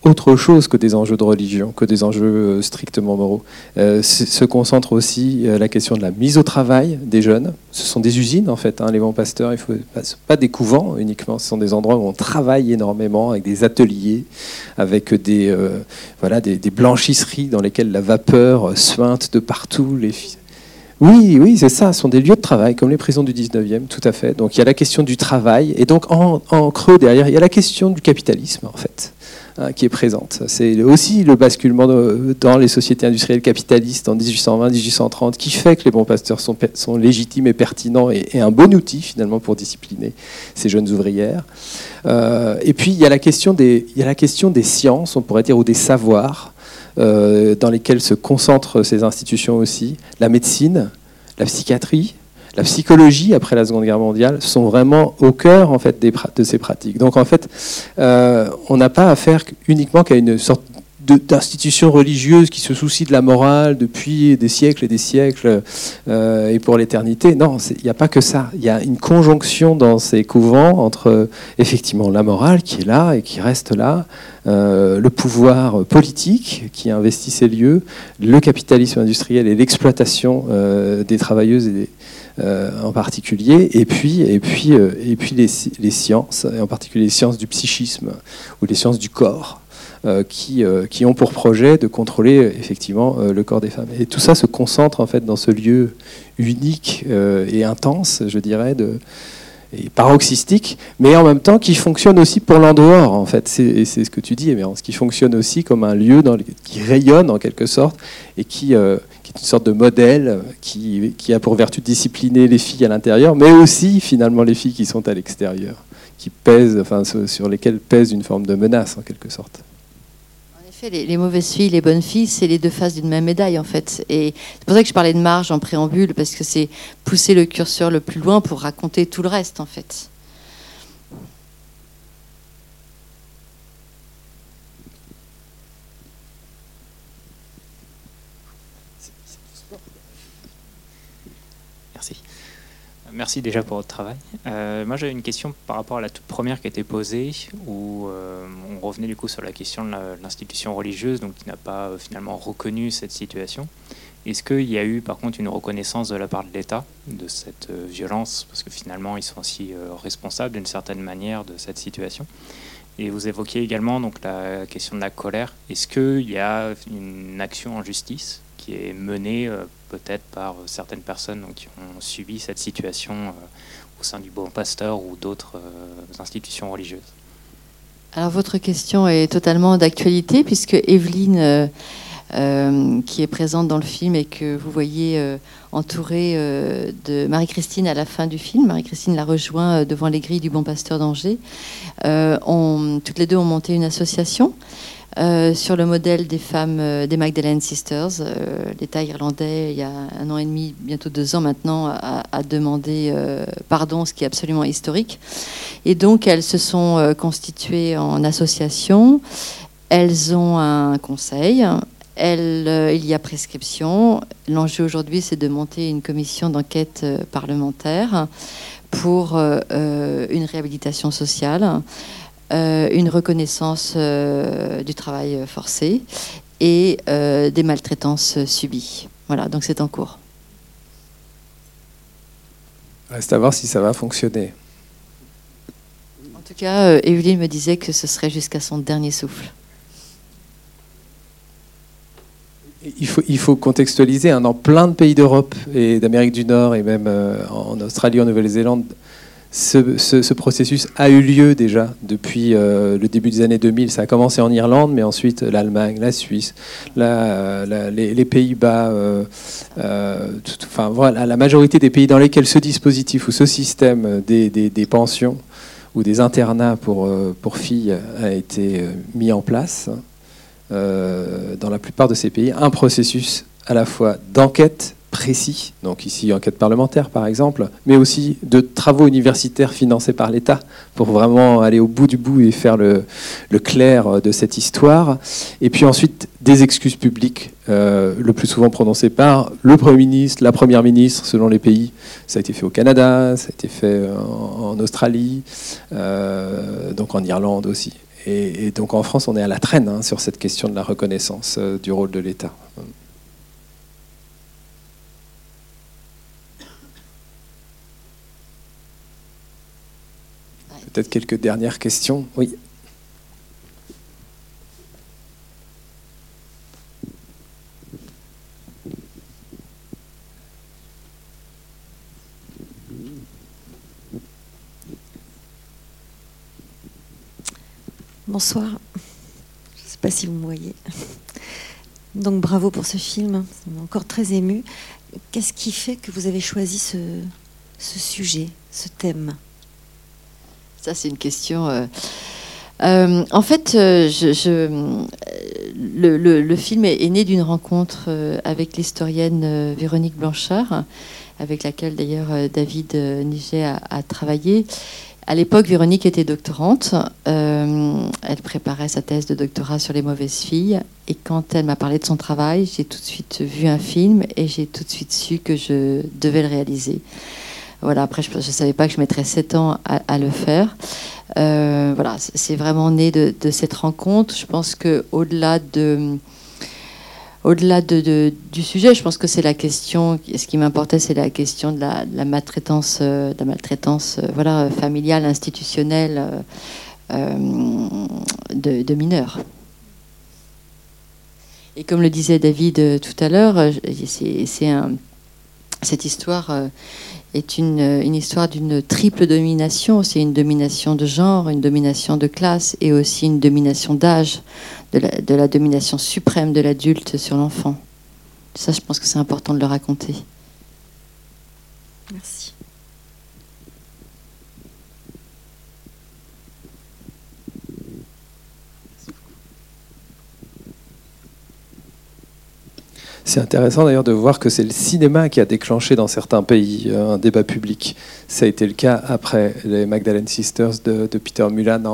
autre chose que des enjeux de religion, que des enjeux euh, strictement moraux. Euh, se concentre aussi euh, la question de la mise au travail des jeunes. Ce sont des usines en fait, hein, les bons pasteurs. Il faut pas des couvents uniquement. Ce sont des endroits où on travaille énormément avec des ateliers, avec des voilà des, blanchisseries dans lesquelles la vapeur suinte de partout. Oui, oui, c'est ça. Ce sont des lieux de travail, comme les prisons du 19e, tout à fait. Donc il y a la question du travail, et donc en creux derrière, il y a la question du capitalisme, en fait. Hein, qui est présente. C'est aussi le basculement dans les sociétés industrielles capitalistes en 1820-1830 qui fait que les bons pasteurs sont, légitimes et pertinents et, un bon outil finalement pour discipliner ces jeunes ouvrières. Euh, et puis il y, a la question des, il y a la question des sciences, on pourrait dire, ou des savoirs euh, dans lesquels se concentrent ces institutions aussi. La médecine, la psychiatrie, la psychologie après la Seconde Guerre mondiale sont vraiment au cœur en fait de ces pratiques. Donc en fait, euh, on n'a pas affaire uniquement qu'à une sorte d'institution religieuse qui se soucie de la morale depuis des siècles et des siècles euh, et pour l'éternité. Non, il n'y a pas que ça. Il y a une conjonction dans ces couvents entre effectivement la morale qui est là et qui reste là, euh, le pouvoir politique qui investit ces lieux, le capitalisme industriel et l'exploitation des travailleuses et des, en particulier, et puis, et puis, euh, et puis les, sciences, et en particulier les sciences du psychisme ou les sciences du corps. Euh, qui, qui, ont pour projet de contrôler effectivement le corps des femmes. Et tout ça se concentre en fait dans ce lieu unique et intense, je dirais, et paroxystique, mais en même temps qui fonctionne aussi pour l'en-dehors, en fait. C'est ce que tu dis, mais ce qui fonctionne aussi comme un lieu dans qui rayonne en quelque sorte et qui, une sorte de modèle qui, a pour vertu de discipliner les filles à l'intérieur, mais aussi finalement les filles qui sont à l'extérieur, qui pèsent, enfin, sur lesquelles pèse une forme de menace en quelque sorte. En effet, les, mauvaises filles, les bonnes filles, c'est les deux faces d'une même médaille en fait. Et c'est pour ça que je parlais de marge en préambule, parce que c'est pousser le curseur le plus loin pour raconter tout le reste en fait. Merci déjà pour votre travail. Euh, moi, j'avais une question par rapport à la toute première qui a été posée, où euh, on revenait du coup sur la question de l'institution religieuse, donc qui n'a pas euh, finalement reconnu cette situation. Est-ce qu'il y a eu par contre une reconnaissance de la part de l'État de cette violence, parce que finalement ils sont aussi responsables d'une certaine manière de cette situation et vous évoquiez également donc la question de la colère. Est-ce qu'il y a une action en justice qui est menée peut-être par certaines personnes qui ont subi cette situation euh, au sein du Bon Pasteur ou d'autres euh, institutions religieuses. Alors votre question est totalement d'actualité puisque Evelyne, euh, qui est présente dans le film et que vous voyez entourée de Marie-Christine à la fin du film, Marie-Christine la rejoint devant les grilles du Bon Pasteur d'Angers, toutes les deux ont monté une association euh, sur le modèle des femmes euh, des Magdalene Sisters. Euh, L'État irlandais, il y a un an et demi, bientôt deux ans maintenant, a, demandé pardon, ce qui est absolument historique. Et donc, elles se sont constituées en association. Elles ont un conseil. il y a prescription. L'enjeu aujourd'hui, c'est de monter une commission d'enquête parlementaire pour une réhabilitation sociale. Euh, une reconnaissance euh, du travail forcé et euh, des maltraitances subies. Voilà, donc c'est en cours. Reste à voir si ça va fonctionner. En tout cas, Evelyne me disait que ce serait jusqu'à son dernier souffle. Il faut, il faut contextualiser. Hein, dans plein de pays d'Europe et d'Amérique du Nord et même en Australie, en Nouvelle-Zélande, ce, processus a eu lieu déjà depuis euh, le début des années 2000. Ça a commencé en Irlande, mais ensuite l'Allemagne, la Suisse, les, Pays-Bas, euh, euh, enfin voilà, la majorité des pays dans lesquels ce dispositif ou ce système des, pensions ou des internats pour, pour filles a été mis en place. dans la plupart de ces pays, un processus à la fois d'enquête précis, donc ici enquête parlementaire par exemple, mais aussi de travaux universitaires financés par l'État pour vraiment aller au bout du bout et faire le, clair de cette histoire. Et puis ensuite des excuses publiques, euh, le plus souvent prononcées par le Premier ministre, la Première ministre, selon les pays. Ça a été fait au Canada, ça a été fait en, Australie, euh, donc en Irlande aussi. Et, donc en France, on est à la traîne hein, sur cette question de la reconnaissance euh, du rôle de l'État. Peut-être quelques dernières questions. Oui. Bonsoir. Je ne sais pas si vous me voyez. Donc bravo pour ce film. Encore très ému. Qu'est-ce qui fait que vous avez choisi ce sujet, ce thème? Ça, c'est une question. Euh, euh, en fait, euh, le, film est, né d'une rencontre avec l'historienne Véronique Blanchard, avec laquelle d'ailleurs David Niget a, travaillé. À l'époque, Véronique était doctorante. elle préparait sa thèse de doctorat sur les mauvaises filles. Et quand elle m'a parlé de son travail, j'ai tout de suite vu un film et j'ai tout de suite su que je devais le réaliser. Voilà, après, je ne savais pas que je mettrais 7 ans à, le faire. Euh, voilà, c'est vraiment né de, cette rencontre. Je pense qu'au-delà de, au-delà de, du sujet, je pense que c'est la question. Ce qui m'importait, c'est la question de la, maltraitance, de la maltraitance, euh, voilà, familiale, institutionnelle euh, de, mineurs. Et comme le disait David tout à l'heure, c'est cette histoire est une, une histoire d'une triple domination. C'est une domination de genre, une domination de classe et aussi une domination d'âge, de de la domination suprême de l'adulte sur l'enfant. Ça, je pense que c'est important de le raconter. Merci. C'est intéressant d'ailleurs de voir que c'est le cinéma qui a déclenché dans certains pays euh, un débat public. Ça a été le cas après les Magdalene Sisters de, Peter Mulan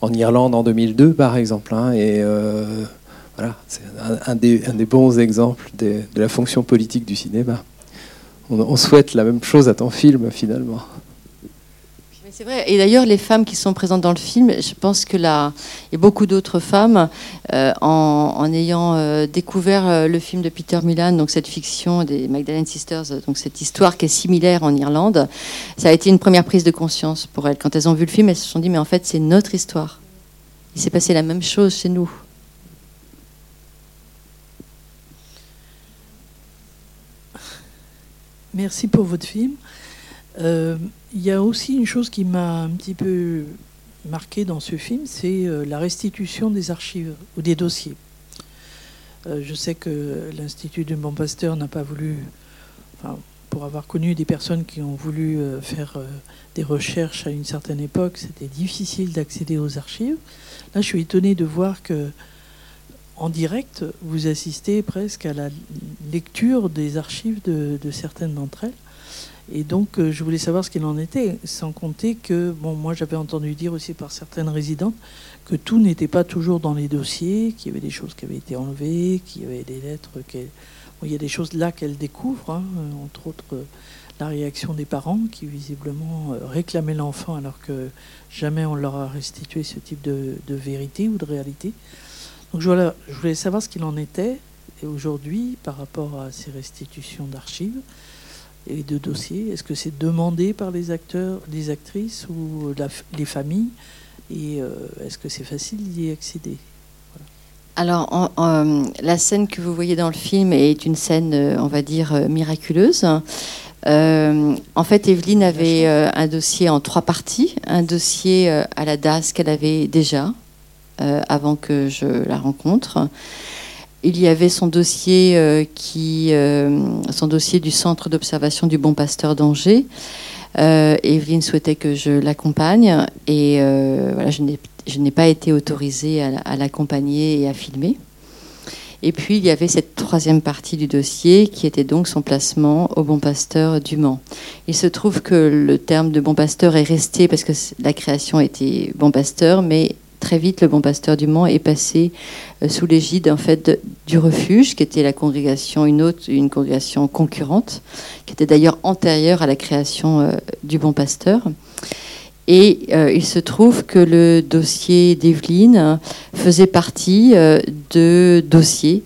en, Irlande en 2002 par exemple. Hein. et euh, voilà, c'est un, des, bons exemples de la fonction politique du cinéma. on souhaite la même chose à ton film finalement. C'est vrai. Et d'ailleurs, les femmes qui sont présentes dans le film, je pense que là, a beaucoup d'autres femmes, euh, en, ayant euh, découvert euh, le film de Peter Milan, donc cette fiction des Magdalene Sisters, donc cette histoire qui est similaire en Irlande, ça a été une première prise de conscience pour elles. Quand elles ont vu le film, elles se sont dit, mais en fait, c'est notre histoire. Il s'est passé la même chose chez nous. Merci pour votre film. Euh, il y a aussi une chose qui m'a un petit peu marqué dans ce film, c'est euh, la restitution des archives ou des dossiers. Euh, je sais que l'Institut de Bon Pasteur n'a pas voulu, pour avoir connu des personnes qui ont voulu faire des recherches à une certaine époque, c'était difficile d'accéder aux archives. Là, je suis étonné de voir que en direct, vous assistez presque à la lecture des archives de certaines d'entre elles. Et donc, euh, je voulais savoir ce qu'il en était, sans compter que, bon, moi j'avais entendu dire aussi par certaines résidentes que tout n'était pas toujours dans les dossiers, qu'il y avait des choses qui avaient été enlevées, qu'il y avait des lettres. Il y a des choses là qu'elle découvre, hein, euh, entre autres euh, la réaction des parents qui visiblement réclamaient l'enfant alors que jamais on leur a restitué ce type de, vérité ou de réalité. Donc je voulais savoir ce qu'il en était aujourd'hui par rapport à ces restitutions d'archives et de dossiers. Est-ce que c'est demandé par les acteurs, les actrices ou les familles Et euh, est-ce que c'est facile d'y accéder? Alors, la scène que vous voyez dans le film est une scène, euh, on va dire, euh, miraculeuse. en fait, Evelyne avait un dossier en trois parties. Un dossier à la DAS qu'elle avait déjà avant que je la rencontre il y avait son dossier, euh, qui, euh, son dossier du centre d'observation du Bon Pasteur d'Angers. Euh, Evelyne souhaitait que je l'accompagne et voilà, je n'ai pas été autorisée à, l'accompagner et à filmer. Et puis il y avait cette troisième partie du dossier qui était donc son placement au Bon Pasteur du Mans. Il se trouve que le terme de Bon Pasteur est resté parce que la création était Bon Pasteur, mais très vite le Bon Pasteur du Mans est passé euh, sous l'égide en fait du refuge, qui était la congrégation une autre, une congrégation concurrente, qui était d'ailleurs antérieure à la création euh, du Bon Pasteur. Et euh, il se trouve que le dossier d'Evelyne faisait partie de dossiers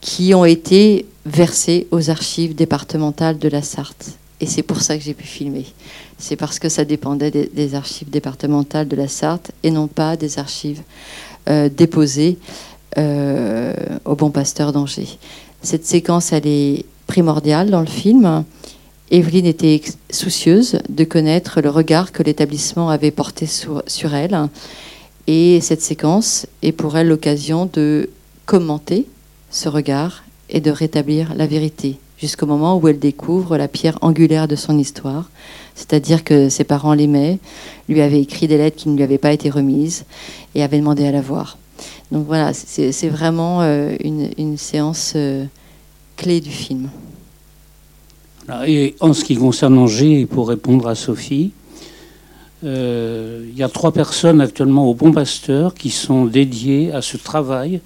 qui ont été versés aux archives départementales de la Sarthe. Et c'est pour ça que j'ai pu filmer. C'est parce que ça dépendait des, archives départementales de la Sarthe et non pas des archives déposées euh, au Bon Pasteur d'Angers. Cette séquence, elle est primordiale dans le film. Evelyne était soucieuse de connaître le regard que l'établissement avait porté sur, elle. Et cette séquence est pour elle l'occasion de commenter ce regard et de rétablir la vérité, jusqu'au moment où elle découvre la pierre angulaire de son histoire, c'est-à-dire que ses parents l'aimaient, lui avaient écrit des lettres qui ne lui avaient pas été remises et avaient demandé à la voir. Donc voilà, c'est vraiment euh, une, séance euh, clé du film. Et en ce qui concerne Angers, pour répondre à Sophie, euh, il y a trois personnes actuellement au Bon Pasteur qui sont dédiées à ce travail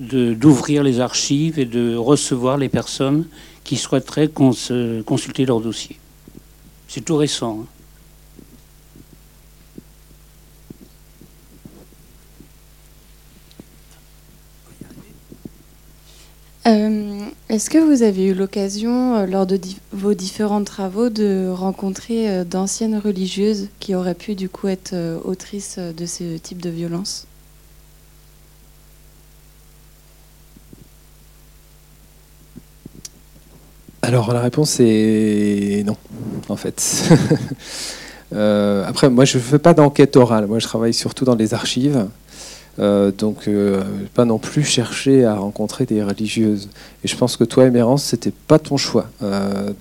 d'ouvrir les archives et de recevoir les personnes qui souhaiteraient consulter leur dossier. C'est tout récent. Hein. Euh, est-ce que vous avez eu l'occasion, euh, lors de vos différents travaux, de rencontrer euh, d'anciennes religieuses qui auraient pu du coup être autrices de ce type de violence? Alors la réponse est non, en fait. après, moi je ne fais pas d'enquête orale, moi je travaille surtout dans les archives. Euh, donc, euh, pas non plus chercher à rencontrer des religieuses. Et je pense que toi, Émérance, c'était pas ton choix. Euh,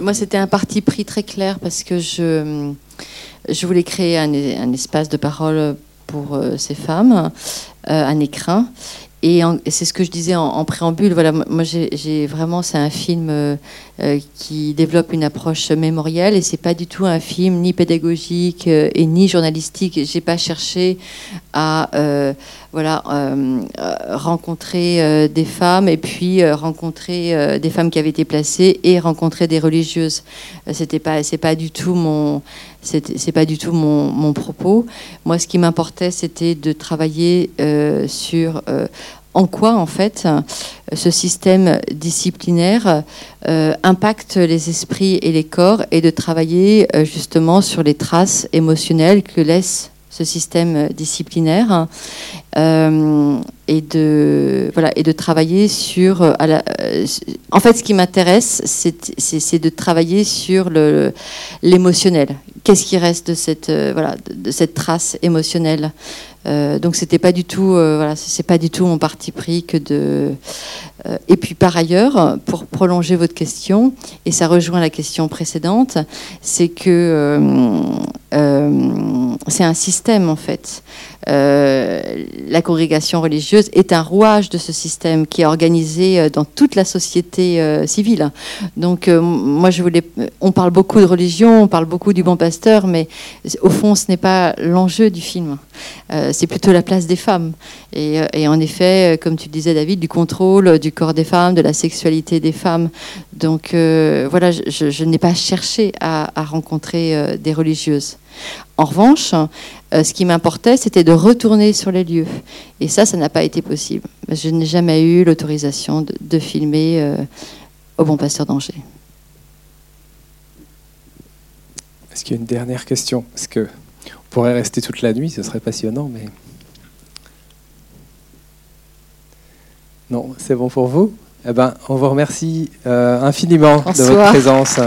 moi, c'était un parti pris très clair parce que je, je voulais créer un, un espace de parole pour ces femmes, un écrin. Et, c'est ce que je disais en, préambule. Voilà, moi, j'ai vraiment, c'est un film euh, euh, qui développe une approche mémorielle et c'est pas du tout un film ni pédagogique euh, et ni journalistique. J'ai pas cherché à voilà rencontrer des femmes et puis rencontrer des femmes qui avaient été placées et rencontrer des religieuses. C'était pas, c'est pas du tout mon c'est pas du tout mon, propos. Moi, ce qui m'importait, c'était de travailler euh, sur euh, en quoi, en fait, ce système disciplinaire euh, impacte les esprits et les corps et de travailler justement sur les traces émotionnelles que laisse ce système disciplinaire et de voilà et de travailler sur la, en fait ce qui m'intéresse c'est de travailler sur l'émotionnel qu'est-ce qui reste de cette, euh, trace émotionnelle. Euh, donc c'était pas du tout, euh, voilà, c'est pas du tout mon parti pris que de. et puis par ailleurs, pour prolonger votre question, et ça rejoint la question précédente, c'est que c'est un système en fait. la congrégation religieuse est un rouage de ce système qui est organisé dans toute la société civile. Donc moi je voulais, on parle beaucoup de religion, on parle beaucoup du bon passé mais au fond, ce n'est pas l'enjeu du film. Euh, c'est plutôt la place des femmes. Et, euh, en effet, euh, comme tu disais, David, du contrôle du corps des femmes, de la sexualité des femmes. Donc voilà, je, n'ai pas cherché à, rencontrer des religieuses. En revanche, ce qui m'importait, c'était de retourner sur les lieux. Et ça, ça n'a pas été possible. Je n'ai jamais eu l'autorisation de, filmer au Bon Pasteur d'Angers. Est-ce qu'il y a une dernière question? Parce que pourrait rester toute la nuit, ce serait passionnant, mais non, c'est bon pour vous? Eh ben, on vous remercie euh, infiniment de votre présence.